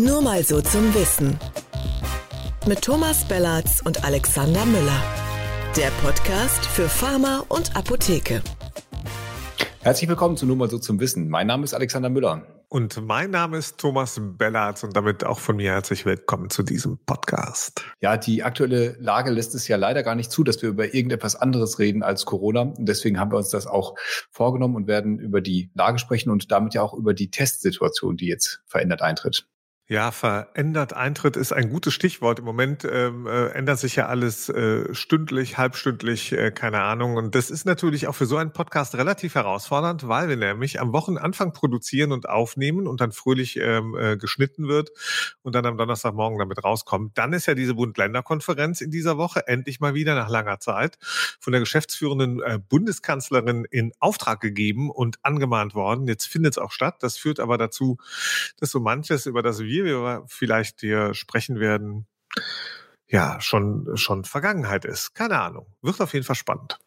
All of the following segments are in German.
Nur mal so zum Wissen. Mit Thomas Bellatz und Alexander Müller. Der Podcast für Pharma und Apotheke. Herzlich willkommen zu Nur mal so zum Wissen. Mein Name ist Alexander Müller. Und mein Name ist Thomas Bellatz und damit auch von mir herzlich willkommen zu diesem Podcast. Ja, die aktuelle Lage lässt es ja leider gar nicht zu, dass wir über irgendetwas anderes reden als Corona. Und deswegen haben wir uns das auch vorgenommen und werden über die Lage sprechen und damit ja auch über die Testsituation, die jetzt verändert eintritt. Ja, verändert Eintritt ist ein gutes Stichwort. Im Moment ähm, äh, ändert sich ja alles äh, stündlich, halbstündlich, äh, keine Ahnung. Und das ist natürlich auch für so einen Podcast relativ herausfordernd, weil wir nämlich am Wochenanfang produzieren und aufnehmen und dann fröhlich ähm, äh, geschnitten wird und dann am Donnerstagmorgen damit rauskommt. Dann ist ja diese Bund-Länder-Konferenz in dieser Woche endlich mal wieder nach langer Zeit von der geschäftsführenden äh, Bundeskanzlerin in Auftrag gegeben und angemahnt worden. Jetzt findet es auch statt. Das führt aber dazu, dass so manches, über das wir wie wir vielleicht hier sprechen werden, ja, schon, schon Vergangenheit ist. Keine Ahnung. Wird auf jeden Fall spannend.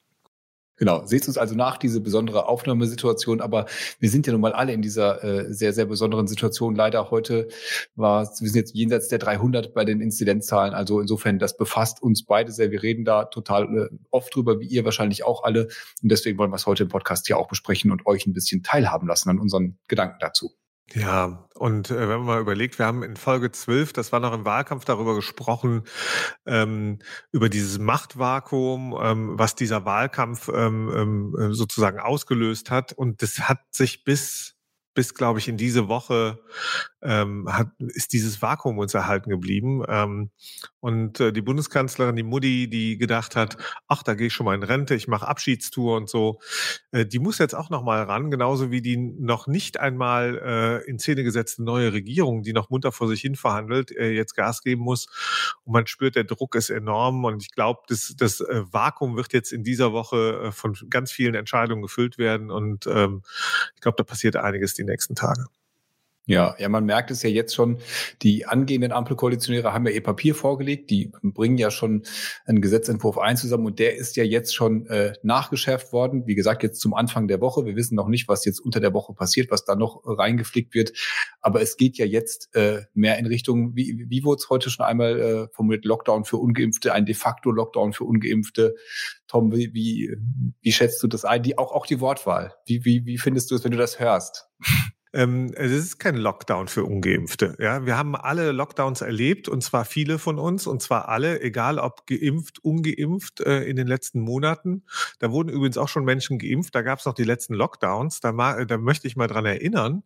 Genau, seht uns also nach, diese besondere Aufnahmesituation, aber wir sind ja nun mal alle in dieser äh, sehr, sehr besonderen Situation. Leider heute war, wir sind jetzt jenseits der 300 bei den Inzidenzzahlen, also insofern, das befasst uns beide sehr. Wir reden da total äh, oft drüber, wie ihr wahrscheinlich auch alle und deswegen wollen wir es heute im Podcast hier auch besprechen und euch ein bisschen teilhaben lassen an unseren Gedanken dazu. Ja, und äh, wenn man mal überlegt, wir haben in Folge 12, das war noch im Wahlkampf, darüber gesprochen, ähm, über dieses Machtvakuum, ähm, was dieser Wahlkampf ähm, ähm äh, sozusagen ausgelöst hat. Und das hat sich bis bis, glaube ich, in diese Woche ähm, hat, ist dieses Vakuum uns erhalten geblieben. Ähm, und äh, die Bundeskanzlerin, die Mutti, die gedacht hat, ach, da gehe ich schon mal in Rente, ich mache Abschiedstour und so, äh, die muss jetzt auch noch mal ran, genauso wie die noch nicht einmal äh, in Szene gesetzte neue Regierung, die noch munter vor sich hin verhandelt, äh, jetzt Gas geben muss. Und man spürt, der Druck ist enorm. Und ich glaube, das, das äh, Vakuum wird jetzt in dieser Woche äh, von ganz vielen Entscheidungen gefüllt werden. Und ähm, ich glaube, da passiert einiges die nächsten Tage. Ja, ja, man merkt es ja jetzt schon. Die angehenden Ampelkoalitionäre haben ja ihr Papier vorgelegt. Die bringen ja schon einen Gesetzentwurf ein zusammen und der ist ja jetzt schon äh, nachgeschärft worden. Wie gesagt, jetzt zum Anfang der Woche. Wir wissen noch nicht, was jetzt unter der Woche passiert, was da noch reingeflickt wird. Aber es geht ja jetzt äh, mehr in Richtung, wie, wie wurde es heute schon einmal äh, formuliert, Lockdown für Ungeimpfte, ein de facto Lockdown für Ungeimpfte. Tom, wie, wie, wie schätzt du das ein? Die, auch, auch die Wortwahl. Wie, wie, wie findest du es, wenn du das hörst? Ähm, es ist kein Lockdown für Ungeimpfte. Ja, wir haben alle Lockdowns erlebt und zwar viele von uns und zwar alle, egal ob geimpft, ungeimpft äh, in den letzten Monaten. Da wurden übrigens auch schon Menschen geimpft. Da gab es noch die letzten Lockdowns. Da, da möchte ich mal dran erinnern.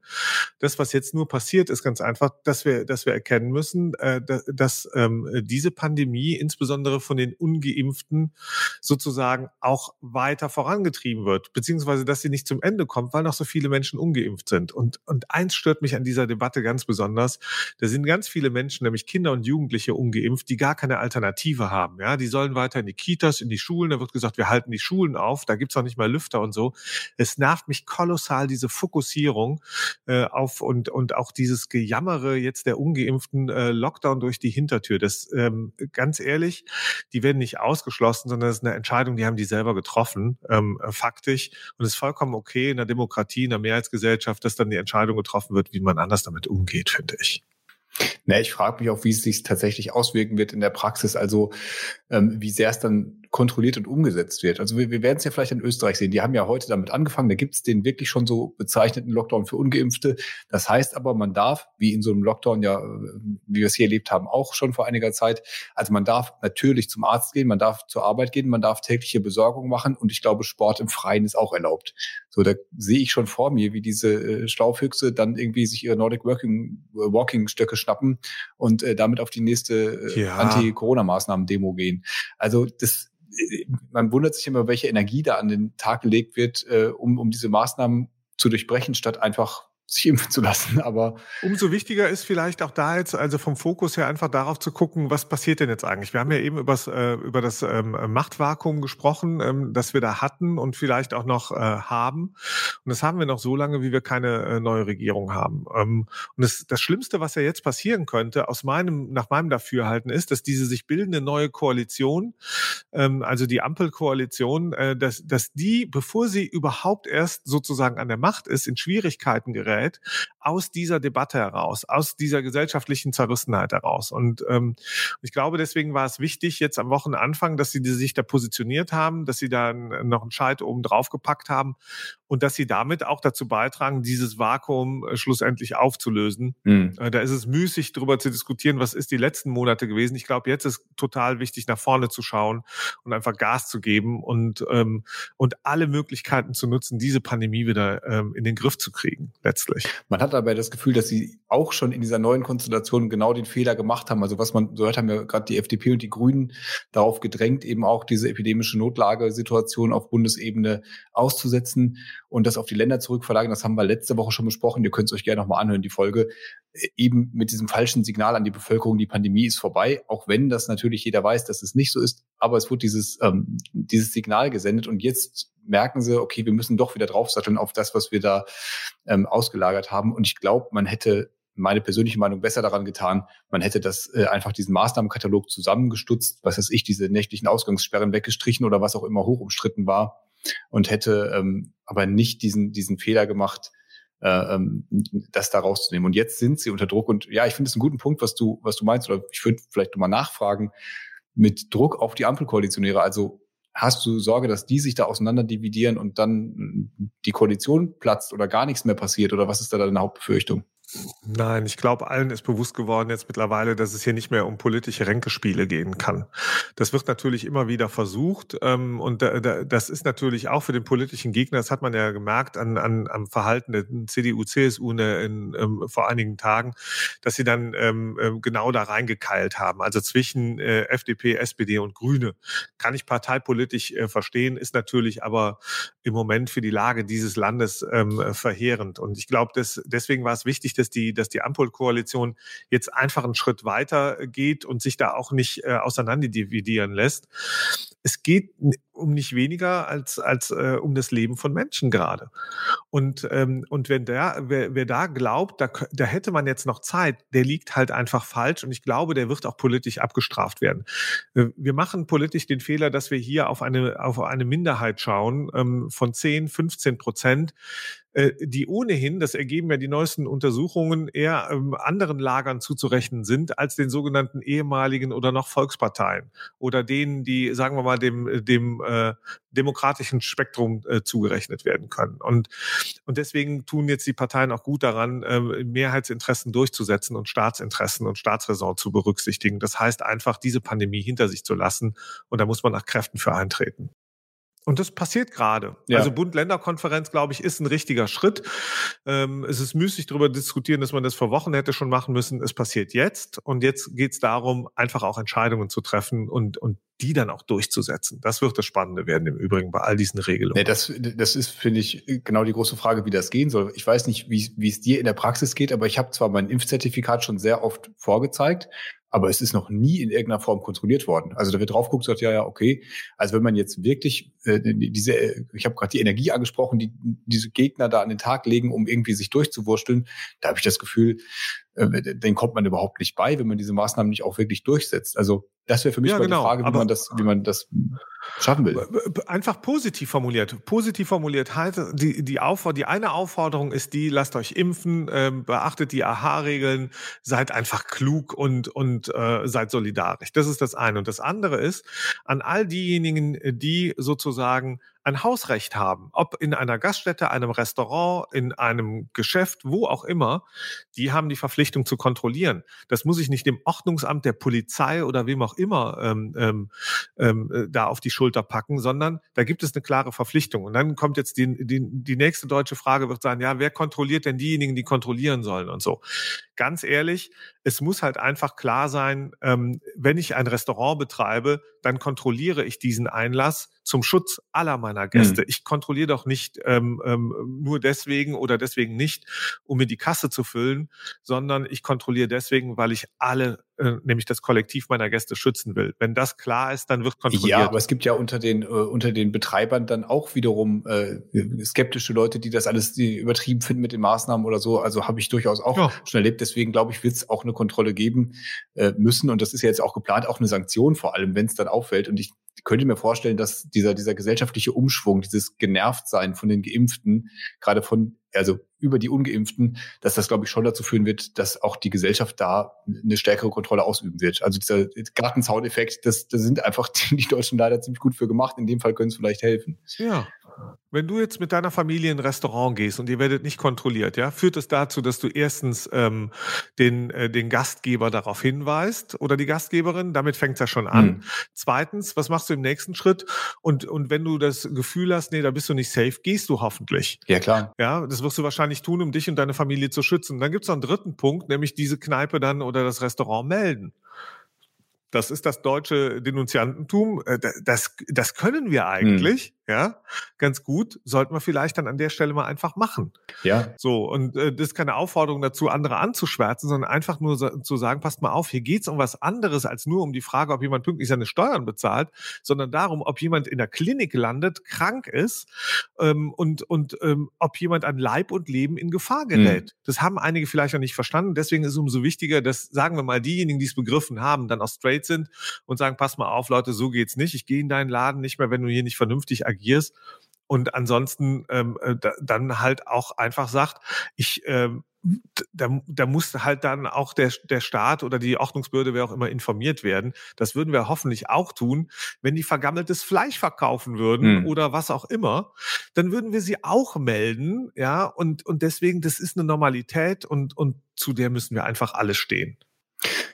Das, was jetzt nur passiert, ist ganz einfach, dass wir, dass wir erkennen müssen, äh, dass, dass ähm, diese Pandemie insbesondere von den Ungeimpften sozusagen auch weiter vorangetrieben wird, beziehungsweise dass sie nicht zum Ende kommt, weil noch so viele Menschen ungeimpft sind. Und und, eins stört mich an dieser Debatte ganz besonders. Da sind ganz viele Menschen, nämlich Kinder und Jugendliche ungeimpft, die gar keine Alternative haben. Ja, die sollen weiter in die Kitas, in die Schulen. Da wird gesagt, wir halten die Schulen auf. Da gibt's auch nicht mal Lüfter und so. Es nervt mich kolossal, diese Fokussierung äh, auf und, und auch dieses Gejammere jetzt der ungeimpften äh, Lockdown durch die Hintertür. Das, ähm, ganz ehrlich, die werden nicht ausgeschlossen, sondern das ist eine Entscheidung, die haben die selber getroffen, ähm, faktisch. Und es ist vollkommen okay in der Demokratie, in der Mehrheitsgesellschaft, dass dann die Entscheidung getroffen wird, wie man anders damit umgeht, finde ich. Ne, ich frage mich auch, wie es sich tatsächlich auswirken wird in der Praxis. Also ähm, wie sehr es dann kontrolliert und umgesetzt wird. Also wir, wir werden es ja vielleicht in Österreich sehen. Die haben ja heute damit angefangen. Da gibt es den wirklich schon so bezeichneten Lockdown für Ungeimpfte. Das heißt aber, man darf, wie in so einem Lockdown ja, wie wir es hier erlebt haben, auch schon vor einiger Zeit, also man darf natürlich zum Arzt gehen, man darf zur Arbeit gehen, man darf tägliche Besorgung machen und ich glaube, Sport im Freien ist auch erlaubt. So, da sehe ich schon vor mir, wie diese äh, Schlaufüchse dann irgendwie sich ihre Nordic Walking, äh, Walking Stöcke schnappen und äh, damit auf die nächste äh, ja. Anti-Corona-Maßnahmen-Demo gehen. Also das man wundert sich immer, welche Energie da an den Tag gelegt wird, äh, um, um diese Maßnahmen zu durchbrechen, statt einfach sich impfen zu lassen. Aber umso wichtiger ist vielleicht auch da jetzt, also vom Fokus her einfach darauf zu gucken, was passiert denn jetzt eigentlich? Wir haben ja eben übers, äh, über das ähm, Machtvakuum gesprochen, ähm, das wir da hatten und vielleicht auch noch äh, haben. Und das haben wir noch so lange, wie wir keine äh, neue Regierung haben. Ähm, und das, das Schlimmste, was ja jetzt passieren könnte, aus meinem, nach meinem Dafürhalten, ist, dass diese sich bildende neue Koalition, ähm, also die Ampelkoalition, äh, dass, dass die, bevor sie überhaupt erst sozusagen an der Macht ist, in Schwierigkeiten gerät gerät, aus dieser Debatte heraus, aus dieser gesellschaftlichen Zerrissenheit heraus. Und ähm, ich glaube, deswegen war es wichtig, jetzt am Wochenanfang, dass sie sich da positioniert haben, dass sie da noch einen Scheit oben drauf gepackt haben und dass sie damit auch dazu beitragen, dieses Vakuum äh, schlussendlich aufzulösen. Mhm. Äh, da ist es müßig, darüber zu diskutieren, was ist die letzten Monate gewesen. Ich glaube, jetzt ist total wichtig, nach vorne zu schauen und einfach Gas zu geben und, ähm, und alle Möglichkeiten zu nutzen, diese Pandemie wieder ähm, in den Griff zu kriegen, letztlich. Man hat dabei das Gefühl, dass sie auch schon in dieser neuen Konstellation genau den Fehler gemacht haben. Also was man, so hört, haben ja gerade die FDP und die Grünen darauf gedrängt, eben auch diese epidemische Notlagesituation auf Bundesebene auszusetzen und das auf die Länder zurückverlagern. Das haben wir letzte Woche schon besprochen. Ihr könnt es euch gerne nochmal anhören, die Folge. Eben mit diesem falschen Signal an die Bevölkerung, die Pandemie ist vorbei, auch wenn das natürlich jeder weiß, dass es nicht so ist. Aber es wurde dieses, ähm, dieses Signal gesendet und jetzt merken sie, okay, wir müssen doch wieder draufsatteln auf das, was wir da ähm, ausgelagert haben. Und ich glaube, man hätte meine persönliche Meinung besser daran getan, man hätte das äh, einfach diesen Maßnahmenkatalog zusammengestutzt, was weiß ich, diese nächtlichen Ausgangssperren weggestrichen oder was auch immer hoch umstritten war und hätte ähm, aber nicht diesen, diesen Fehler gemacht, äh, ähm, das da rauszunehmen. Und jetzt sind sie unter Druck. Und ja, ich finde es einen guten Punkt, was du, was du meinst. Oder ich würde vielleicht nochmal nachfragen mit Druck auf die Ampelkoalitionäre. Also hast du Sorge, dass die sich da auseinander dividieren und dann die Koalition platzt oder gar nichts mehr passiert? Oder was ist da deine Hauptbefürchtung? Nein, ich glaube, allen ist bewusst geworden jetzt mittlerweile, dass es hier nicht mehr um politische Ränkespiele gehen kann. Das wird natürlich immer wieder versucht ähm, und da, da, das ist natürlich auch für den politischen Gegner, das hat man ja gemerkt an, an, am Verhalten der CDU, CSU in, in, ähm, vor einigen Tagen, dass sie dann ähm, ähm, genau da reingekeilt haben. Also zwischen äh, FDP, SPD und Grüne kann ich parteipolitisch äh, verstehen, ist natürlich aber im Moment für die Lage dieses Landes ähm, verheerend. Und ich glaube, deswegen war es wichtig, dass die, dass die Ampelkoalition jetzt einfach einen Schritt weiter geht und sich da auch nicht äh, auseinanderdividieren lässt. Es geht um nicht weniger als, als äh, um das Leben von Menschen gerade. Und, ähm, und wenn der, wer, wer da glaubt, da, da hätte man jetzt noch Zeit, der liegt halt einfach falsch und ich glaube, der wird auch politisch abgestraft werden. Äh, wir machen politisch den Fehler, dass wir hier auf eine, auf eine Minderheit schauen ähm, von 10, 15 Prozent, äh, die ohnehin, das ergeben ja die neuesten Untersuchungen, eher ähm, anderen Lagern zuzurechnen sind als den sogenannten ehemaligen oder noch Volksparteien oder denen, die, sagen wir mal, dem, dem äh, demokratischen Spektrum äh, zugerechnet werden können. Und, und deswegen tun jetzt die Parteien auch gut daran, äh, Mehrheitsinteressen durchzusetzen und Staatsinteressen und Staatsräson zu berücksichtigen. Das heißt einfach, diese Pandemie hinter sich zu lassen. Und da muss man nach Kräften für eintreten. Und das passiert gerade. Ja. Also Bund-Länder-Konferenz, glaube ich, ist ein richtiger Schritt. Ähm, es ist müßig darüber diskutieren, dass man das vor Wochen hätte schon machen müssen. Es passiert jetzt. Und jetzt geht es darum, einfach auch Entscheidungen zu treffen und, und die dann auch durchzusetzen. Das wird das Spannende werden im Übrigen bei all diesen Regelungen. Nee, das, das ist, finde ich, genau die große Frage, wie das gehen soll. Ich weiß nicht, wie, wie es dir in der Praxis geht, aber ich habe zwar mein Impfzertifikat schon sehr oft vorgezeigt, aber es ist noch nie in irgendeiner Form kontrolliert worden. Also da wird drauf geguckt, sagt ja, ja, okay. Also wenn man jetzt wirklich äh, diese, ich habe gerade die Energie angesprochen, die diese Gegner da an den Tag legen, um irgendwie sich durchzuwursteln, da habe ich das Gefühl, äh, den kommt man überhaupt nicht bei, wenn man diese Maßnahmen nicht auch wirklich durchsetzt. Also das wäre für mich ja, mal genau, die Frage, wie man das, wie man das schaffen will. Einfach positiv formuliert. Positiv formuliert heißt, die, die, Aufforderung, die eine Aufforderung ist die, lasst euch impfen, ähm, beachtet die AHA-Regeln, seid einfach klug und, und äh, seid solidarisch. Das ist das eine. Und das andere ist, an all diejenigen, die sozusagen sagen, ein Hausrecht haben, ob in einer Gaststätte, einem Restaurant, in einem Geschäft, wo auch immer, die haben die Verpflichtung zu kontrollieren. Das muss ich nicht dem Ordnungsamt der Polizei oder wem auch immer ähm, ähm, ähm, äh, da auf die Schulter packen, sondern da gibt es eine klare Verpflichtung. Und dann kommt jetzt die, die, die nächste deutsche Frage wird sein, ja, wer kontrolliert denn diejenigen, die kontrollieren sollen und so. Ganz ehrlich, es muss halt einfach klar sein, ähm, wenn ich ein Restaurant betreibe, dann kontrolliere ich diesen Einlass zum Schutz aller meiner Gäste. Mhm. Ich kontrolliere doch nicht ähm, ähm, nur deswegen oder deswegen nicht, um mir die Kasse zu füllen, sondern ich kontrolliere deswegen, weil ich alle äh, nämlich das Kollektiv meiner Gäste schützen will. Wenn das klar ist, dann wird kontrolliert. Ja, aber es gibt ja unter den äh, unter den Betreibern dann auch wiederum äh, skeptische Leute, die das alles die übertrieben finden mit den Maßnahmen oder so. Also habe ich durchaus auch ja. schon erlebt. Deswegen glaube ich, wird es auch eine Kontrolle geben äh, müssen und das ist ja jetzt auch geplant, auch eine Sanktion vor allem, wenn es dann auffällt. Und ich könnte mir vorstellen, dass dieser, dieser gesellschaftliche Umschwung, dieses Genervtsein von den Geimpften, gerade von, also über die Ungeimpften, dass das, glaube ich, schon dazu führen wird, dass auch die Gesellschaft da eine stärkere Kontrolle ausüben wird. Also dieser Gartenzauneffekt, das, das sind einfach die, Deutschen leider ziemlich gut für gemacht. In dem Fall können es vielleicht helfen. Ja. Wenn du jetzt mit deiner Familie in ein Restaurant gehst und ihr werdet nicht kontrolliert, ja, führt es dazu, dass du erstens ähm, den, äh, den Gastgeber darauf hinweist oder die Gastgeberin, damit fängt es ja schon an. Mhm. Zweitens, was machst du im nächsten Schritt? Und, und wenn du das Gefühl hast, nee, da bist du nicht safe, gehst du hoffentlich. Ja, klar. Ja, das wirst du wahrscheinlich tun, um dich und deine Familie zu schützen. Dann gibt es noch einen dritten Punkt, nämlich diese Kneipe dann oder das Restaurant melden. Das ist das deutsche Denunziantentum. Äh, das, das können wir eigentlich, hm. Ja, ganz gut. Sollten wir vielleicht dann an der Stelle mal einfach machen. Ja. So, und äh, das ist keine Aufforderung dazu, andere anzuschwärzen, sondern einfach nur so, zu sagen, passt mal auf, hier geht's um was anderes als nur um die Frage, ob jemand pünktlich seine Steuern bezahlt, sondern darum, ob jemand in der Klinik landet, krank ist ähm, und, und ähm, ob jemand an Leib und Leben in Gefahr gerät. Hm. Das haben einige vielleicht noch nicht verstanden. Deswegen ist es umso wichtiger, dass, sagen wir mal, diejenigen, die es begriffen haben, dann auch straight sind und sagen, pass mal auf, Leute, so geht's nicht. Ich gehe in deinen Laden nicht mehr, wenn du hier nicht vernünftig agierst. Und ansonsten ähm, äh, dann halt auch einfach sagt, ich ähm, da, da muss halt dann auch der, der Staat oder die Ordnungsbehörde, wer auch immer, informiert werden. Das würden wir hoffentlich auch tun. Wenn die vergammeltes Fleisch verkaufen würden hm. oder was auch immer, dann würden wir sie auch melden. Ja, und, und deswegen, das ist eine Normalität und, und zu der müssen wir einfach alle stehen.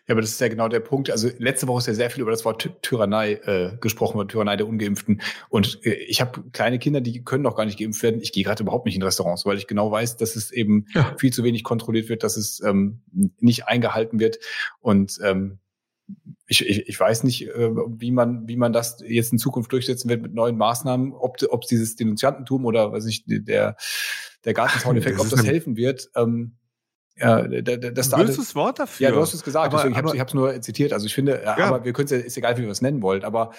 Ja, aber das ist ja genau der Punkt. Also letzte Woche ist ja sehr viel über das Wort Tyrannei äh, gesprochen, über Tyrannei der Ungeimpften. Und äh, ich habe kleine Kinder, die können noch gar nicht geimpft werden. Ich gehe gerade überhaupt nicht in Restaurants, weil ich genau weiß, dass es eben ja. viel zu wenig kontrolliert wird, dass es ähm, nicht eingehalten wird. Und ähm, ich, ich, ich weiß nicht, äh, wie man wie man das jetzt in Zukunft durchsetzen wird mit neuen Maßnahmen, ob ob dieses Denunziantentum oder was ich der der Gartenzauneffekt, ob das helfen wird. Ähm, ja, das da Böses Wort dafür. Ja, du hast es gesagt. Aber, deswegen, ich habe es nur zitiert. Also ich finde, ja. aber wir können es ja, ist egal, wie wir es nennen wollen. Aber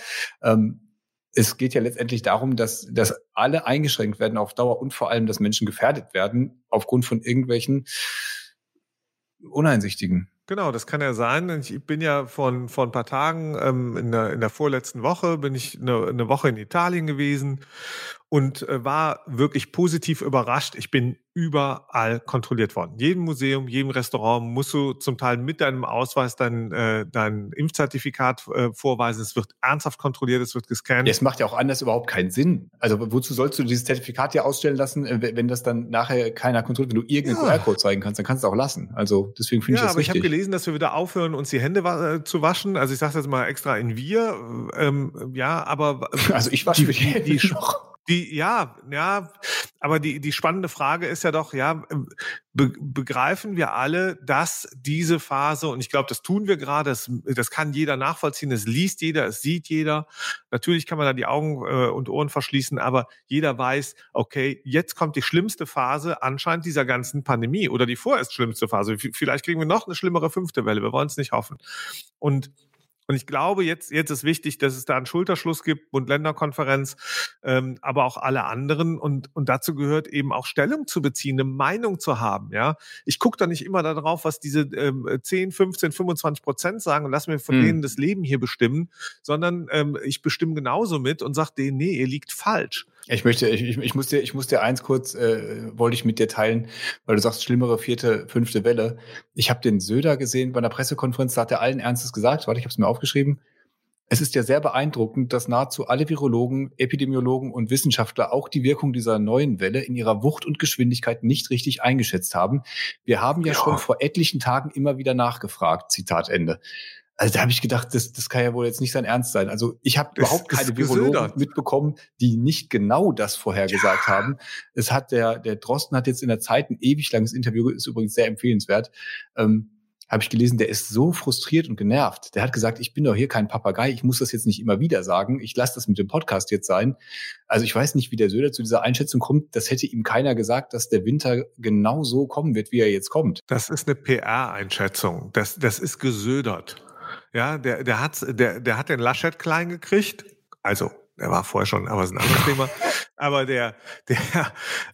ähm, es geht ja letztendlich darum, dass, dass alle eingeschränkt werden auf Dauer und vor allem, dass Menschen gefährdet werden aufgrund von irgendwelchen Uneinsichtigen. Genau, das kann ja sein. Ich bin ja von, vor ein paar Tagen, ähm, in, der, in der vorletzten Woche, bin ich eine, eine Woche in Italien gewesen und äh, war wirklich positiv überrascht. Ich bin überall kontrolliert worden. Jedem Museum, jedem Restaurant musst du zum Teil mit deinem Ausweis dein, äh, dein Impfzertifikat äh, vorweisen. Es wird ernsthaft kontrolliert, es wird gescannt. Ja, es macht ja auch anders überhaupt keinen Sinn. Also wozu sollst du dieses Zertifikat ja ausstellen lassen, äh, wenn das dann nachher keiner kontrolliert? Wenn du irgendeinen ja. QR-Code zeigen kannst, dann kannst du auch lassen. Also deswegen finde ja, ich das aber richtig. ich habe gelesen, dass wir wieder aufhören, uns die Hände wa äh, zu waschen. Also ich sage jetzt mal extra in wir. Ähm, ja, aber also ich wasche die, die, die, die die, ja, ja, aber die, die spannende Frage ist ja doch, ja, be begreifen wir alle, dass diese Phase, und ich glaube, das tun wir gerade, das, das kann jeder nachvollziehen, es liest jeder, es sieht jeder. Natürlich kann man da die Augen äh, und Ohren verschließen, aber jeder weiß, okay, jetzt kommt die schlimmste Phase anscheinend dieser ganzen Pandemie oder die vorerst schlimmste Phase. Vielleicht kriegen wir noch eine schlimmere fünfte Welle, wir wollen es nicht hoffen. Und und ich glaube, jetzt, jetzt ist wichtig, dass es da einen Schulterschluss gibt, Bund-Länder-Konferenz, ähm, aber auch alle anderen. Und, und dazu gehört eben auch Stellung zu beziehen, eine Meinung zu haben. Ja, Ich gucke da nicht immer darauf, was diese ähm, 10, 15, 25 Prozent sagen und lass mir von hm. denen das Leben hier bestimmen, sondern ähm, ich bestimme genauso mit und sage denen, nee, ihr liegt falsch. Ich möchte, ich, ich muss dir, ich muss dir eins kurz, äh, wollte ich mit dir teilen, weil du sagst, schlimmere vierte, fünfte Welle. Ich habe den Söder gesehen bei einer Pressekonferenz, da hat er allen Ernstes gesagt, warte, ich habe es mir aufgeschrieben. Es ist ja sehr beeindruckend, dass nahezu alle Virologen, Epidemiologen und Wissenschaftler auch die Wirkung dieser neuen Welle in ihrer Wucht und Geschwindigkeit nicht richtig eingeschätzt haben. Wir haben ja, ja. schon vor etlichen Tagen immer wieder nachgefragt. Zitat Ende. Also da habe ich gedacht, das, das kann ja wohl jetzt nicht sein Ernst sein. Also ich habe überhaupt keine Virologen mitbekommen, die nicht genau das vorhergesagt ja. haben. Es hat der, der Drosten hat jetzt in der Zeit ein ewig langes Interview, ist übrigens sehr empfehlenswert, ähm, habe ich gelesen, der ist so frustriert und genervt. Der hat gesagt, ich bin doch hier kein Papagei, ich muss das jetzt nicht immer wieder sagen, ich lasse das mit dem Podcast jetzt sein. Also ich weiß nicht, wie der Söder zu dieser Einschätzung kommt. Das hätte ihm keiner gesagt, dass der Winter genau so kommen wird, wie er jetzt kommt. Das ist eine PR-Einschätzung. Das, das ist gesödert. Ja, der, der hat, der, der hat den Laschet klein gekriegt. Also, der war vorher schon, aber ist ein anderes Thema. Aber der, der,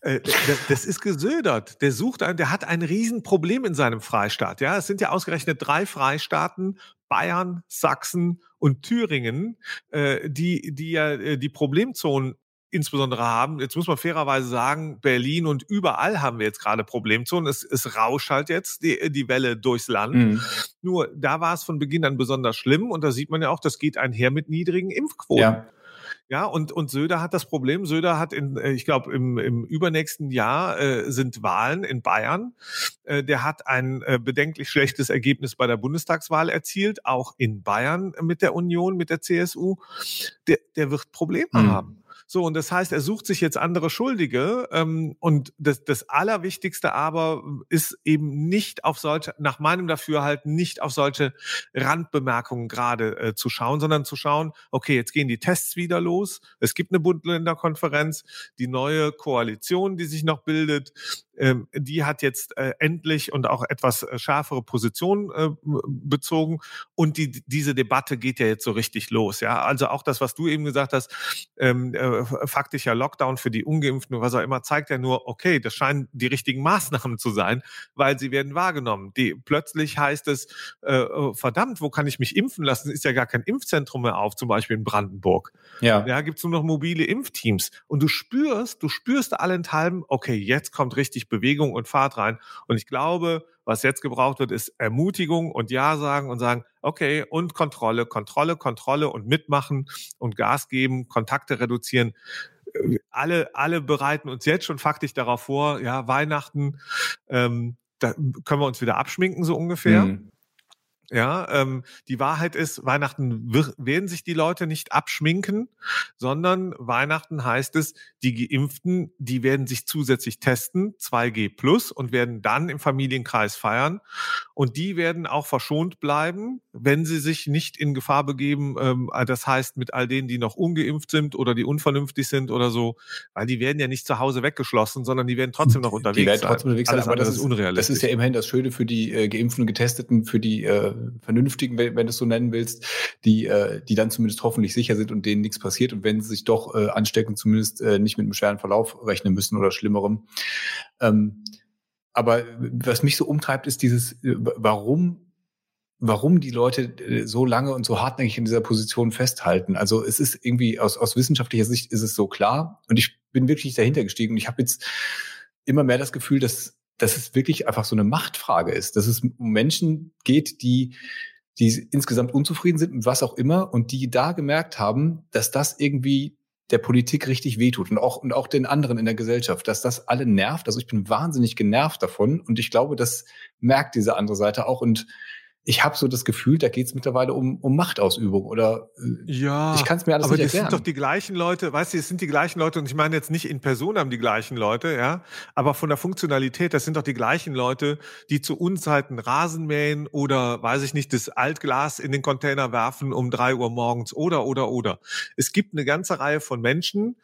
äh, der, das ist gesödert. Der sucht einen, der hat ein Riesenproblem in seinem Freistaat. Ja, es sind ja ausgerechnet drei Freistaaten Bayern, Sachsen und Thüringen, äh, die, die ja äh, die Problemzonen insbesondere haben. Jetzt muss man fairerweise sagen, Berlin und überall haben wir jetzt gerade Problemzonen. Es, es rauscht halt jetzt die, die Welle durchs Land. Mhm. Nur da war es von Beginn an besonders schlimm und da sieht man ja auch, das geht einher mit niedrigen Impfquoten. Ja. Ja, und, und Söder hat das Problem. Söder hat in, äh, ich glaube, im, im übernächsten Jahr äh, sind Wahlen in Bayern. Äh, der hat ein äh, bedenklich schlechtes Ergebnis bei der Bundestagswahl erzielt, auch in Bayern mit der Union, mit der CSU. Der, der wird Probleme hm. haben. So, und das heißt, er sucht sich jetzt andere Schuldige. Ähm, und das, das Allerwichtigste aber ist eben nicht auf solche, nach meinem Dafürhalten, nicht auf solche Randbemerkungen gerade äh, zu schauen, sondern zu schauen, okay, jetzt gehen die Tests wieder los. Es gibt eine Bund-Länder-Konferenz, die neue Koalition, die sich noch bildet, ähm, die hat jetzt äh, endlich und auch etwas äh, schärfere Positionen äh, bezogen und die, diese Debatte geht ja jetzt so richtig los. Ja, also auch das, was du eben gesagt hast, ähm, äh, faktischer Lockdown für die Ungeimpften oder was auch immer, zeigt ja nur, okay, das scheinen die richtigen Maßnahmen zu sein, weil sie werden wahrgenommen. Die plötzlich heißt es, äh, oh, verdammt, wo kann ich mich impfen lassen? Ist ja gar kein Impfzentrum mehr auf, zum Beispiel in Brandenburg. Ja, ja gibt es nur noch mobile Impfteams und du spürst, du spürst allenthalben, okay, jetzt kommt Bewegung und Fahrt rein. Und ich glaube, was jetzt gebraucht wird, ist Ermutigung und Ja sagen und sagen, okay, und Kontrolle, Kontrolle, Kontrolle und mitmachen und Gas geben, Kontakte reduzieren. Alle, alle bereiten uns jetzt schon faktisch darauf vor, ja, Weihnachten, ähm, da können wir uns wieder abschminken, so ungefähr. Mhm. Ja, ähm, die Wahrheit ist, Weihnachten werden sich die Leute nicht abschminken, sondern Weihnachten heißt es, die Geimpften, die werden sich zusätzlich testen, 2G plus, und werden dann im Familienkreis feiern. Und die werden auch verschont bleiben, wenn sie sich nicht in Gefahr begeben, ähm, das heißt mit all denen, die noch ungeimpft sind oder die unvernünftig sind oder so, weil die werden ja nicht zu Hause weggeschlossen, sondern die werden trotzdem noch unterwegs die werden trotzdem unterwegs sein. aber das ist unrealistisch. Das ist ja immerhin das Schöne für die äh, Geimpften und Getesteten, für die äh, Vernünftigen, wenn, wenn du es so nennen willst, die, äh, die dann zumindest hoffentlich sicher sind und denen nichts passiert und wenn sie sich doch äh, anstecken, zumindest äh, nicht mit einem schweren Verlauf rechnen müssen oder schlimmerem. Ähm, aber was mich so umtreibt, ist dieses, äh, warum warum die Leute äh, so lange und so hartnäckig in dieser Position festhalten. Also es ist irgendwie aus, aus wissenschaftlicher Sicht ist es so klar und ich bin wirklich dahinter gestiegen und ich habe jetzt immer mehr das Gefühl, dass dass es wirklich einfach so eine Machtfrage ist, dass es um Menschen geht, die die insgesamt unzufrieden sind mit was auch immer und die da gemerkt haben, dass das irgendwie der Politik richtig wehtut und auch, und auch den anderen in der Gesellschaft, dass das alle nervt. Also ich bin wahnsinnig genervt davon und ich glaube, das merkt diese andere Seite auch und ich habe so das Gefühl, da geht es mittlerweile um, um Machtausübung oder äh, ja, ich kann es mir alles aber nicht erklären. Aber das sind doch die gleichen Leute, weißt du, es sind die gleichen Leute und ich meine jetzt nicht in Person haben die gleichen Leute, ja, aber von der Funktionalität, das sind doch die gleichen Leute, die zu Unzeiten Rasen mähen oder, weiß ich nicht, das Altglas in den Container werfen um drei Uhr morgens oder, oder, oder. Es gibt eine ganze Reihe von Menschen,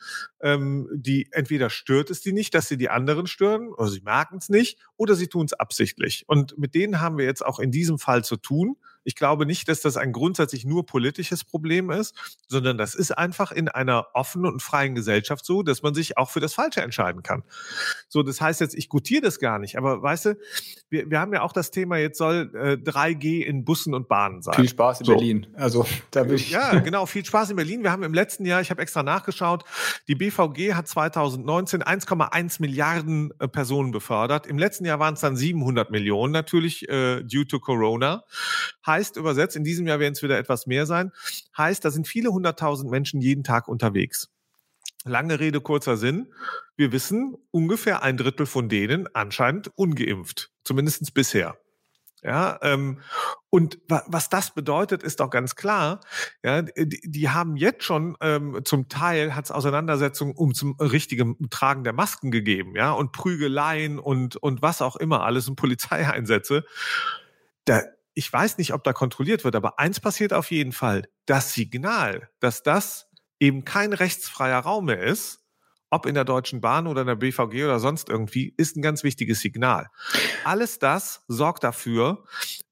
ähm, die entweder stört es die nicht, dass sie die anderen stören oder sie merken es nicht oder sie tun es absichtlich. Und mit denen haben wir jetzt auch in diesem Fall zu tun. Ich glaube nicht, dass das ein grundsätzlich nur politisches Problem ist, sondern das ist einfach in einer offenen und freien Gesellschaft so, dass man sich auch für das Falsche entscheiden kann. So, das heißt jetzt, ich gutiere das gar nicht, aber weißt du, wir, wir haben ja auch das Thema, jetzt soll äh, 3G in Bussen und Bahnen sein. Viel Spaß in so. Berlin. Also da will ich. Ja, genau, viel Spaß in Berlin. Wir haben im letzten Jahr, ich habe extra nachgeschaut, die BVG hat 2019 1,1 Milliarden äh, Personen befördert. Im letzten Jahr waren es dann 700 Millionen, natürlich äh, due to Corona. Heißt übersetzt, in diesem Jahr werden es wieder etwas mehr sein. Heißt, da sind viele hunderttausend Menschen jeden Tag unterwegs. Lange Rede, kurzer Sinn. Wir wissen, ungefähr ein Drittel von denen anscheinend ungeimpft. Zumindest bisher. Ja, ähm, und was das bedeutet, ist doch ganz klar. Ja, die, die haben jetzt schon ähm, zum Teil hat es Auseinandersetzungen um zum richtigen Tragen der Masken gegeben, ja, und Prügeleien und und was auch immer alles und Polizeieinsätze. Da, ich weiß nicht, ob da kontrolliert wird, aber eins passiert auf jeden Fall. Das Signal, dass das eben kein rechtsfreier Raum mehr ist, ob in der Deutschen Bahn oder in der BVG oder sonst irgendwie, ist ein ganz wichtiges Signal. Alles das sorgt dafür,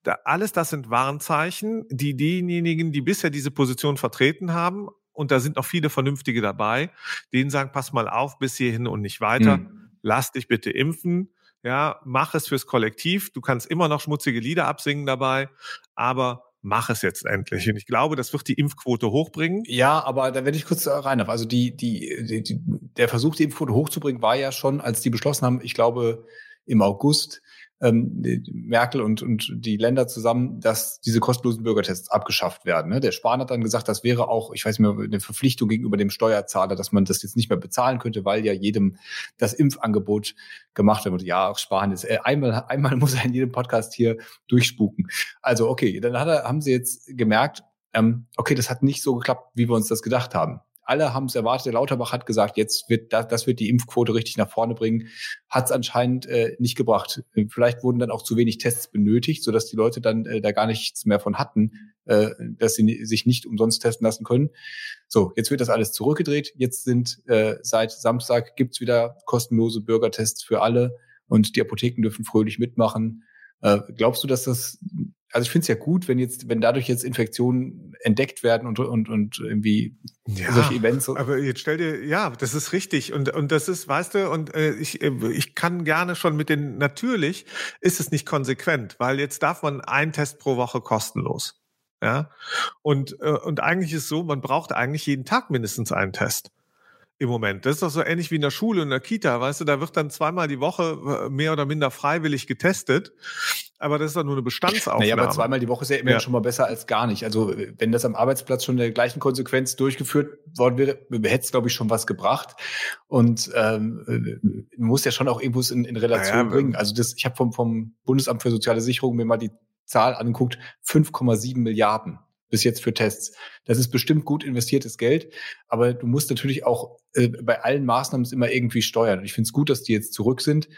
da, alles das sind Warnzeichen, die diejenigen, die bisher diese Position vertreten haben, und da sind noch viele Vernünftige dabei, denen sagen, pass mal auf, bis hierhin und nicht weiter. Mhm. Lass dich bitte impfen ja, mach es fürs Kollektiv. Du kannst immer noch schmutzige Lieder absingen dabei, aber mach es jetzt endlich. Und ich glaube, das wird die Impfquote hochbringen. Ja, aber da werde ich kurz rein auf. Also die, die, die, die, der Versuch, die Impfquote hochzubringen, war ja schon, als die beschlossen haben, ich glaube, im August, ähm, Merkel und, und die Länder zusammen, dass diese kostenlosen Bürgertests abgeschafft werden. Ne? Der Spahn hat dann gesagt, das wäre auch, ich weiß nicht mehr, eine Verpflichtung gegenüber dem Steuerzahler, dass man das jetzt nicht mehr bezahlen könnte, weil ja jedem das Impfangebot gemacht wird. Ja, Spahn ist äh, einmal, einmal muss er in jedem Podcast hier durchspuken. Also okay, dann hat er, haben sie jetzt gemerkt, ähm, okay, das hat nicht so geklappt, wie wir uns das gedacht haben alle haben es erwartet. Der Lauterbach hat gesagt, jetzt wird das, das wird die Impfquote richtig nach vorne bringen. Hat es anscheinend äh, nicht gebracht. Vielleicht wurden dann auch zu wenig Tests benötigt, sodass die Leute dann äh, da gar nichts mehr von hatten, äh, dass sie sich nicht umsonst testen lassen können. So, jetzt wird das alles zurückgedreht. Jetzt sind äh, seit Samstag gibt's wieder kostenlose Bürgertests für alle und die Apotheken dürfen fröhlich mitmachen. Äh, glaubst du, dass das also ich finde es ja gut, wenn jetzt, wenn dadurch jetzt Infektionen entdeckt werden und, und, und irgendwie ja, solche Events. Aber jetzt stell dir, ja, das ist richtig. Und, und das ist, weißt du, und äh, ich, äh, ich kann gerne schon mit den, natürlich ist es nicht konsequent, weil jetzt darf man einen Test pro Woche kostenlos. Ja. Und, äh, und eigentlich ist so, man braucht eigentlich jeden Tag mindestens einen Test im Moment. Das ist doch so ähnlich wie in der Schule, in der Kita, weißt du, da wird dann zweimal die Woche äh, mehr oder minder freiwillig getestet. Aber das ist doch nur eine Bestandsaufnahme. Naja, aber zweimal die Woche ist ja immer ja. schon mal besser als gar nicht. Also wenn das am Arbeitsplatz schon der gleichen Konsequenz durchgeführt worden wäre, hätte es, glaube ich, schon was gebracht. Und ähm, man muss ja schon auch irgendwo in, in Relation naja, bringen. Also das, ich habe vom, vom Bundesamt für soziale Sicherung mir mal die Zahl angeguckt, 5,7 Milliarden bis jetzt für Tests. Das ist bestimmt gut investiertes Geld, aber du musst natürlich auch äh, bei allen Maßnahmen immer irgendwie steuern. Und ich finde es gut, dass die jetzt zurück sind,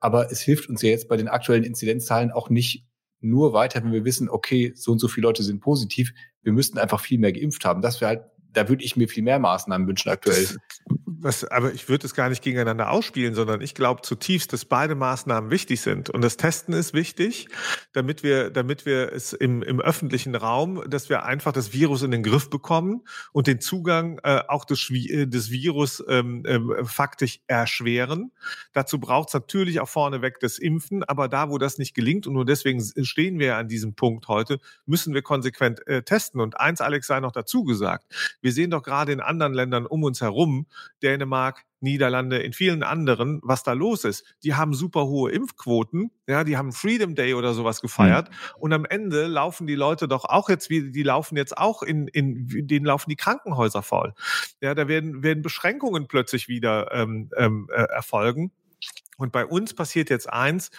aber es hilft uns ja jetzt bei den aktuellen Inzidenzzahlen auch nicht nur weiter, wenn wir wissen, okay, so und so viele Leute sind positiv. Wir müssten einfach viel mehr geimpft haben. Das wäre halt da würde ich mir viel mehr Maßnahmen wünschen aktuell. Was, aber ich würde es gar nicht gegeneinander ausspielen, sondern ich glaube zutiefst, dass beide Maßnahmen wichtig sind. Und das Testen ist wichtig, damit wir, damit wir es im, im öffentlichen Raum, dass wir einfach das Virus in den Griff bekommen und den Zugang äh, auch des, äh, des Virus ähm, ähm, faktisch erschweren. Dazu braucht es natürlich auch vorneweg das Impfen, aber da, wo das nicht gelingt, und nur deswegen stehen wir an diesem Punkt heute, müssen wir konsequent äh, testen. Und eins, Alex, sei noch dazu gesagt, wir sehen doch gerade in anderen Ländern um uns herum, Dänemark, Niederlande, in vielen anderen, was da los ist. Die haben super hohe Impfquoten, ja, die haben Freedom Day oder sowas gefeiert mhm. und am Ende laufen die Leute doch auch jetzt die laufen jetzt auch in, in, denen laufen die Krankenhäuser voll. Ja, da werden, werden Beschränkungen plötzlich wieder ähm, ähm, äh, erfolgen. Und bei uns passiert jetzt eins,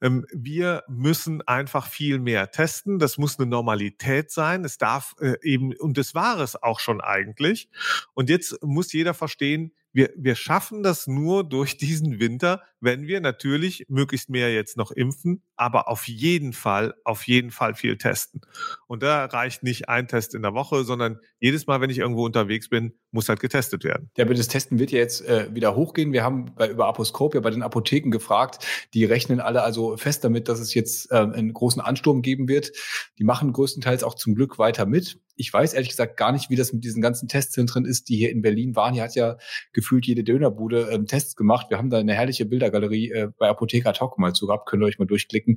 ähm, wir müssen einfach viel mehr testen. Das muss eine Normalität sein. Es darf äh, eben, und das war es auch schon eigentlich. Und jetzt muss jeder verstehen, wir, wir schaffen das nur durch diesen Winter, wenn wir natürlich möglichst mehr jetzt noch impfen, aber auf jeden Fall, auf jeden Fall viel testen. Und da reicht nicht ein Test in der Woche, sondern jedes Mal, wenn ich irgendwo unterwegs bin, muss halt getestet werden. Ja, aber das Testen wird ja jetzt äh, wieder hochgehen. Wir haben bei, über Aposkop ja bei den Apotheken gefragt. Die rechnen alle also fest damit, dass es jetzt äh, einen großen Ansturm geben wird. Die machen größtenteils auch zum Glück weiter mit ich weiß ehrlich gesagt gar nicht, wie das mit diesen ganzen Testzentren ist, die hier in Berlin waren. Hier hat ja gefühlt jede Dönerbude ähm, Tests gemacht. Wir haben da eine herrliche Bildergalerie äh, bei Apotheker Talk mal zu gehabt. Könnt ihr euch mal durchklicken.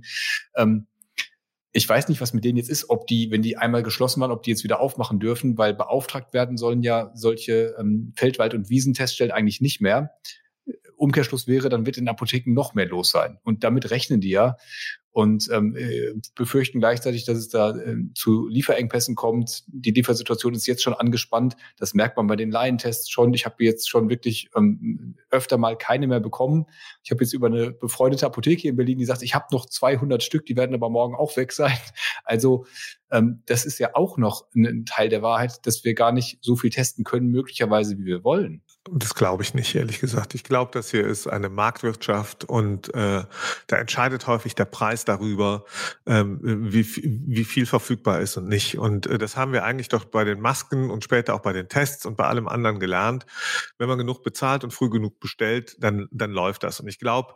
Ähm, ich weiß nicht, was mit denen jetzt ist, ob die, wenn die einmal geschlossen waren, ob die jetzt wieder aufmachen dürfen, weil beauftragt werden sollen ja solche ähm, Feldwald- und Wiesenteststellen eigentlich nicht mehr. Umkehrschluss wäre, dann wird in Apotheken noch mehr los sein. Und damit rechnen die ja und ähm, äh, befürchten gleichzeitig, dass es da äh, zu Lieferengpässen kommt. Die Liefersituation ist jetzt schon angespannt. Das merkt man bei den Laientests schon. Ich habe jetzt schon wirklich ähm, öfter mal keine mehr bekommen. Ich habe jetzt über eine befreundete Apotheke in Berlin, die sagt, ich habe noch 200 Stück, die werden aber morgen auch weg sein. Also ähm, das ist ja auch noch ein Teil der Wahrheit, dass wir gar nicht so viel testen können, möglicherweise, wie wir wollen. Das glaube ich nicht, ehrlich gesagt. Ich glaube, das hier ist eine Marktwirtschaft und äh, da entscheidet häufig der Preis darüber, ähm, wie, wie viel verfügbar ist und nicht. Und äh, das haben wir eigentlich doch bei den Masken und später auch bei den Tests und bei allem anderen gelernt. Wenn man genug bezahlt und früh genug bestellt, dann, dann läuft das. Und ich glaube,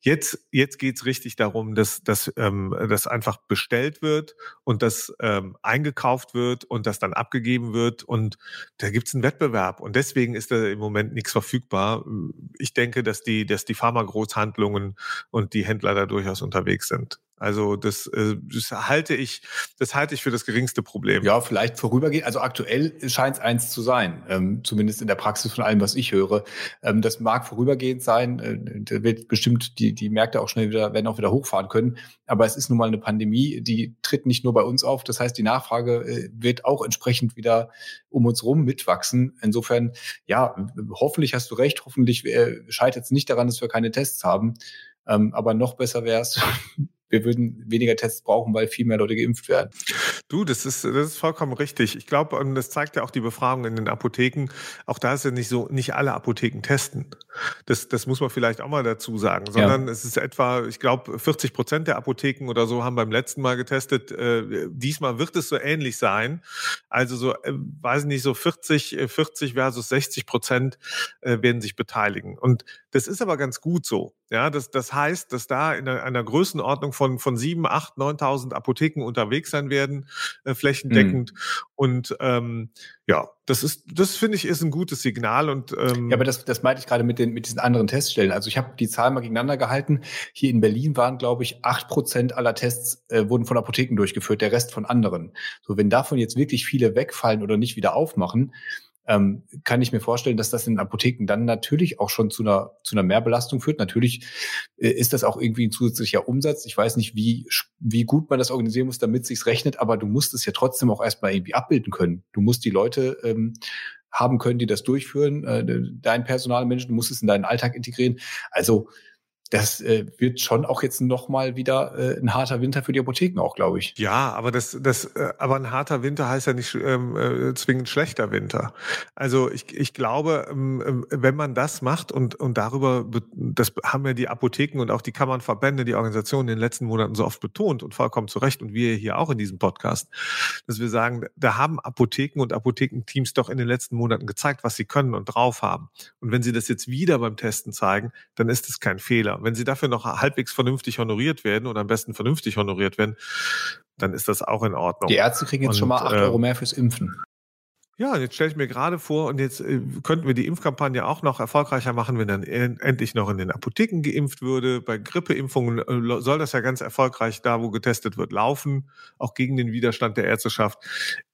jetzt, jetzt geht's richtig darum, dass, dass ähm, das einfach bestellt wird und das ähm, eingekauft wird und das dann abgegeben wird. Und da gibt's einen Wettbewerb. Und deswegen ist da im Moment nichts verfügbar. Ich denke, dass die, dass die Pharmagroßhandlungen und die Händler da durchaus unterwegs sind. Also das, äh, das halte ich, das halte ich für das geringste Problem. Ja, vielleicht vorübergehend. Also aktuell scheint es eins zu sein, ähm, zumindest in der Praxis von allem, was ich höre. Ähm, das mag vorübergehend sein. Äh, da wird bestimmt die die Märkte auch schnell wieder werden auch wieder hochfahren können. Aber es ist nun mal eine Pandemie, die tritt nicht nur bei uns auf. Das heißt, die Nachfrage äh, wird auch entsprechend wieder um uns rum mitwachsen. Insofern, ja, hoffentlich hast du recht. Hoffentlich äh, scheitert es nicht daran, dass wir keine Tests haben. Ähm, aber noch besser wäre es, wir würden weniger Tests brauchen, weil viel mehr Leute geimpft werden. Du, das ist, das ist vollkommen richtig. Ich glaube, und das zeigt ja auch die Befragung in den Apotheken, auch da ist ja nicht so, nicht alle Apotheken testen. Das, das muss man vielleicht auch mal dazu sagen, sondern ja. es ist etwa, ich glaube, 40 Prozent der Apotheken oder so haben beim letzten Mal getestet. Äh, diesmal wird es so ähnlich sein. Also so, äh, weiß nicht, so 40, 40 äh, versus 60 Prozent werden sich beteiligen. Und das ist aber ganz gut so. Ja, das, das heißt, dass da in einer, einer Größenordnung von, von sieben, acht, neuntausend Apotheken unterwegs sein werden, äh, flächendeckend. Mhm. Und ähm, ja, das ist, das finde ich, ist ein gutes Signal. Und ähm, ja, aber das, das meinte ich gerade mit den mit diesen anderen Teststellen. Also ich habe die Zahlen mal gegeneinander gehalten. Hier in Berlin waren, glaube ich, acht Prozent aller Tests äh, wurden von Apotheken durchgeführt, der Rest von anderen. So, wenn davon jetzt wirklich viele wegfallen oder nicht wieder aufmachen, ähm, kann ich mir vorstellen, dass das in Apotheken dann natürlich auch schon zu einer, zu einer Mehrbelastung führt. Natürlich äh, ist das auch irgendwie ein zusätzlicher Umsatz. Ich weiß nicht, wie, wie gut man das organisieren muss, damit sich's rechnet, aber du musst es ja trotzdem auch erstmal irgendwie abbilden können. Du musst die Leute ähm, haben können, die das durchführen, äh, dein Personalmenschen, du musst es in deinen Alltag integrieren. Also das äh, wird schon auch jetzt noch mal wieder äh, ein harter Winter für die Apotheken auch, glaube ich. Ja, aber das, das, äh, aber ein harter Winter heißt ja nicht ähm, äh, zwingend schlechter Winter. Also ich, ich glaube, ähm, ähm wenn man das macht und und darüber, das haben ja die Apotheken und auch die Kammernverbände, die Organisationen in den letzten Monaten so oft betont und vollkommen zu Recht und wir hier auch in diesem Podcast, dass wir sagen, da haben Apotheken und Apothekenteams doch in den letzten Monaten gezeigt, was sie können und drauf haben. Und wenn sie das jetzt wieder beim Testen zeigen, dann ist es kein Fehler. Wenn sie dafür noch halbwegs vernünftig honoriert werden oder am besten vernünftig honoriert werden, dann ist das auch in Ordnung. Die Ärzte kriegen jetzt und, schon mal acht äh, Euro mehr fürs Impfen. Ja, jetzt stelle ich mir gerade vor, und jetzt äh, könnten wir die Impfkampagne auch noch erfolgreicher machen, wenn dann endlich noch in den Apotheken geimpft würde. Bei Grippeimpfungen äh, soll das ja ganz erfolgreich da, wo getestet wird, laufen, auch gegen den Widerstand der Ärzteschaft.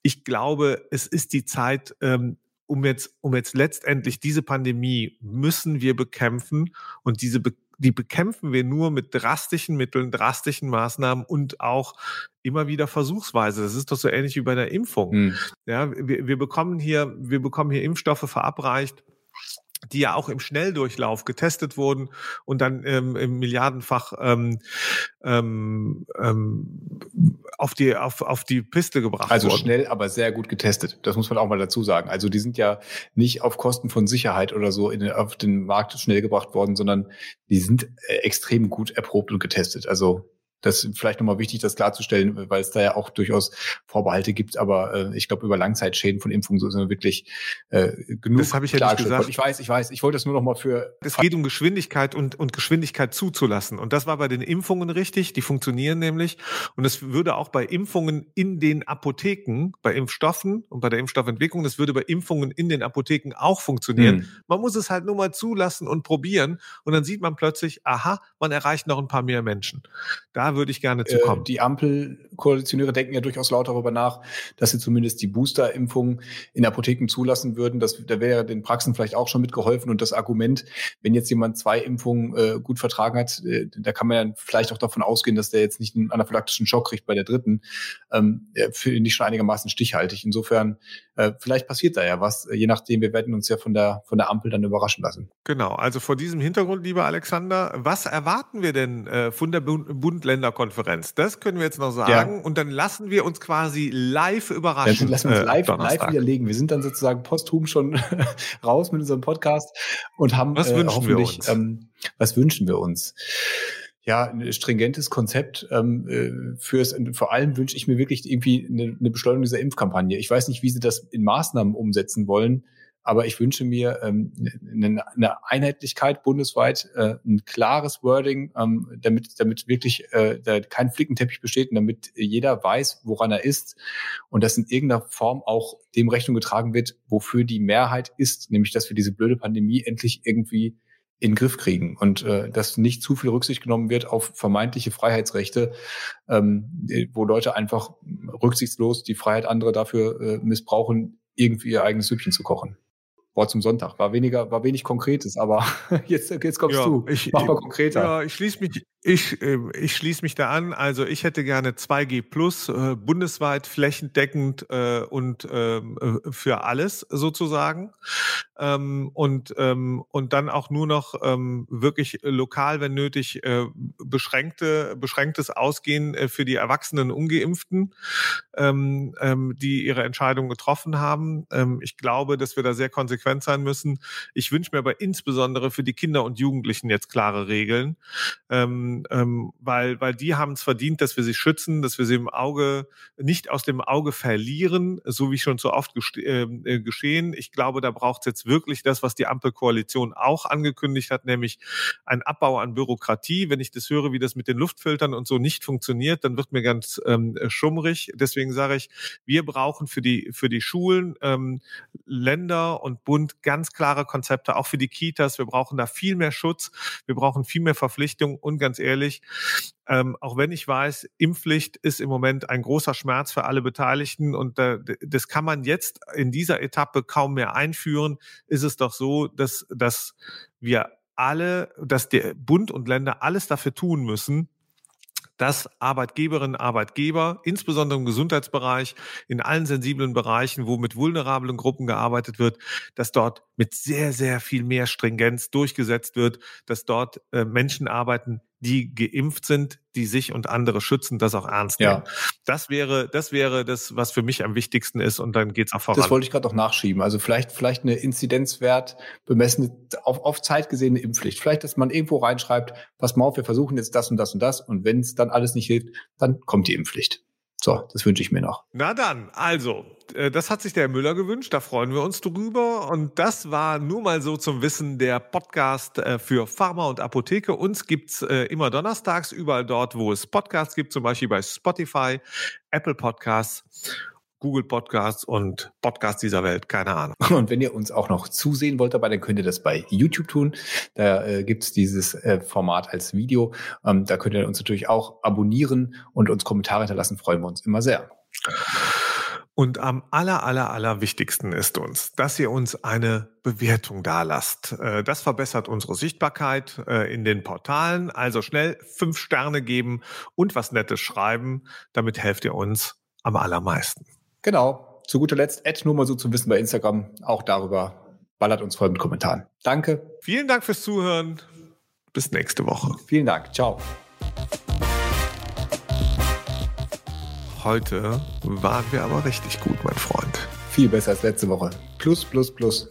Ich glaube, es ist die Zeit, ähm, um jetzt, um jetzt letztendlich diese Pandemie müssen wir bekämpfen und diese Be die bekämpfen wir nur mit drastischen Mitteln, drastischen Maßnahmen und auch immer wieder versuchsweise. Das ist doch so ähnlich wie bei der Impfung. Mhm. Ja, wir, wir bekommen hier, wir bekommen hier Impfstoffe verabreicht die ja auch im Schnelldurchlauf getestet wurden und dann ähm, im Milliardenfach ähm, ähm, ähm, auf die auf, auf die Piste gebracht also wurden. Also schnell, aber sehr gut getestet. Das muss man auch mal dazu sagen. Also die sind ja nicht auf Kosten von Sicherheit oder so in, auf den Markt schnell gebracht worden, sondern die sind äh, extrem gut erprobt und getestet. Also das ist vielleicht nochmal wichtig, das klarzustellen, weil es da ja auch durchaus Vorbehalte gibt. Aber äh, ich glaube, über Langzeitschäden von Impfungen sind wirklich äh, genug. Das habe ich ja nicht gesagt. Ich weiß, ich weiß. Ich wollte das nur noch mal für. Es geht um Geschwindigkeit und, und Geschwindigkeit zuzulassen. Und das war bei den Impfungen richtig. Die funktionieren nämlich. Und es würde auch bei Impfungen in den Apotheken, bei Impfstoffen und bei der Impfstoffentwicklung, das würde bei Impfungen in den Apotheken auch funktionieren. Hm. Man muss es halt nur mal zulassen und probieren. Und dann sieht man plötzlich, aha, man erreicht noch ein paar mehr Menschen. Da würde ich gerne zu kommen. Äh, die Ampelkoalitionäre denken ja durchaus laut darüber nach, dass sie zumindest die Booster-Impfung in Apotheken zulassen würden. Das, da wäre den Praxen vielleicht auch schon mitgeholfen. Und das Argument, wenn jetzt jemand zwei Impfungen äh, gut vertragen hat, äh, da kann man ja vielleicht auch davon ausgehen, dass der jetzt nicht einen anaphylaktischen Schock kriegt bei der dritten. Ähm, Finde ich schon einigermaßen stichhaltig. Insofern, äh, vielleicht passiert da ja was. Je nachdem, wir werden uns ja von der, von der Ampel dann überraschen lassen. Genau. Also vor diesem Hintergrund, lieber Alexander, was erwarten wir denn äh, von der Bund-Länder Länderkonferenz. Das können wir jetzt noch sagen. Ja. Und dann lassen wir uns quasi live überraschen. Dann lassen wir uns live, äh, live widerlegen. Wir sind dann sozusagen posthum schon raus mit unserem Podcast und haben was äh, hoffentlich, ähm, was wünschen wir uns? ja, ein stringentes Konzept ähm, äh, fürs, vor allem wünsche ich mir wirklich irgendwie eine, eine Beschleunigung dieser Impfkampagne. Ich weiß nicht, wie sie das in Maßnahmen umsetzen wollen, aber ich wünsche mir ähm, eine, eine Einheitlichkeit bundesweit, äh, ein klares Wording, ähm, damit, damit wirklich äh, da kein Flickenteppich besteht und damit jeder weiß, woran er ist und dass in irgendeiner Form auch dem Rechnung getragen wird, wofür die Mehrheit ist, nämlich dass wir diese blöde Pandemie endlich irgendwie in den Griff kriegen und äh, dass nicht zu viel Rücksicht genommen wird auf vermeintliche Freiheitsrechte, ähm, wo Leute einfach rücksichtslos die Freiheit anderer dafür äh, missbrauchen, irgendwie ihr eigenes Süppchen zu kochen. Wort zum Sonntag. War weniger, war wenig Konkretes, aber jetzt, jetzt kommst ja, du. Ich, Mach mal konkreter. Ja, ich schließe mich, ich, äh, ich schließe mich da an. Also ich hätte gerne 2G plus, äh, bundesweit, flächendeckend äh, und ähm, äh, für alles sozusagen. Ähm, und, ähm, und dann auch nur noch ähm, wirklich lokal, wenn nötig, beschränkte, beschränktes Ausgehen für die erwachsenen Ungeimpften, ähm, ähm, die ihre Entscheidung getroffen haben. Ähm, ich glaube, dass wir da sehr konsequent sein müssen. Ich wünsche mir aber insbesondere für die Kinder und Jugendlichen jetzt klare Regeln. Ähm, weil, weil die haben es verdient, dass wir sie schützen, dass wir sie im Auge, nicht aus dem Auge verlieren, so wie schon so oft ähm, äh, geschehen. Ich glaube, da braucht es jetzt wirklich das, was die Ampelkoalition auch angekündigt hat, nämlich ein Abbau an Bürokratie. Wenn ich das höre, wie das mit den Luftfiltern und so nicht funktioniert, dann wird mir ganz ähm, schummrig. Deswegen sage ich, wir brauchen für die, für die Schulen, ähm, Länder und Bund ganz klare Konzepte, auch für die Kitas. Wir brauchen da viel mehr Schutz. Wir brauchen viel mehr Verpflichtung und ganz ehrlich, ähm, auch wenn ich weiß, Impfpflicht ist im Moment ein großer Schmerz für alle Beteiligten und äh, das kann man jetzt in dieser Etappe kaum mehr einführen, ist es doch so, dass, dass wir alle, dass der Bund und Länder alles dafür tun müssen, dass Arbeitgeberinnen, Arbeitgeber, insbesondere im Gesundheitsbereich, in allen sensiblen Bereichen, wo mit vulnerablen Gruppen gearbeitet wird, dass dort mit sehr, sehr viel mehr Stringenz durchgesetzt wird, dass dort äh, Menschen arbeiten, die geimpft sind, die sich und andere schützen, das auch ernst nehmen. Ja. Das wäre, das wäre das, was für mich am wichtigsten ist und dann geht's auch voran. Das wollte ich gerade noch nachschieben. Also vielleicht, vielleicht eine Inzidenzwert bemessene, auf, auf Zeit gesehene Impfpflicht. Vielleicht, dass man irgendwo reinschreibt, pass mal auf, wir versuchen jetzt das und das und das und wenn es dann alles nicht hilft, dann kommt die Impfpflicht. So, das wünsche ich mir noch. Na dann, also, äh, das hat sich der Herr Müller gewünscht, da freuen wir uns drüber. Und das war nur mal so zum Wissen der Podcast äh, für Pharma und Apotheke. Uns gibt's äh, immer donnerstags überall dort, wo es Podcasts gibt, zum Beispiel bei Spotify, Apple Podcasts Google Podcasts und Podcasts dieser Welt, keine Ahnung. Und wenn ihr uns auch noch zusehen wollt dabei, dann könnt ihr das bei YouTube tun. Da äh, gibt es dieses äh, Format als Video. Ähm, da könnt ihr uns natürlich auch abonnieren und uns Kommentare hinterlassen, freuen wir uns immer sehr. Und am aller, aller, aller wichtigsten ist uns, dass ihr uns eine Bewertung dalasst. Äh, das verbessert unsere Sichtbarkeit äh, in den Portalen. Also schnell fünf Sterne geben und was Nettes schreiben. Damit helft ihr uns am allermeisten. Genau. Zu guter Letzt, Ed nur mal so zu wissen bei Instagram. Auch darüber ballert uns voll mit Kommentaren. Danke. Vielen Dank fürs Zuhören. Bis nächste Woche. Vielen Dank. Ciao. Heute waren wir aber richtig gut, mein Freund. Viel besser als letzte Woche. Plus, plus, plus.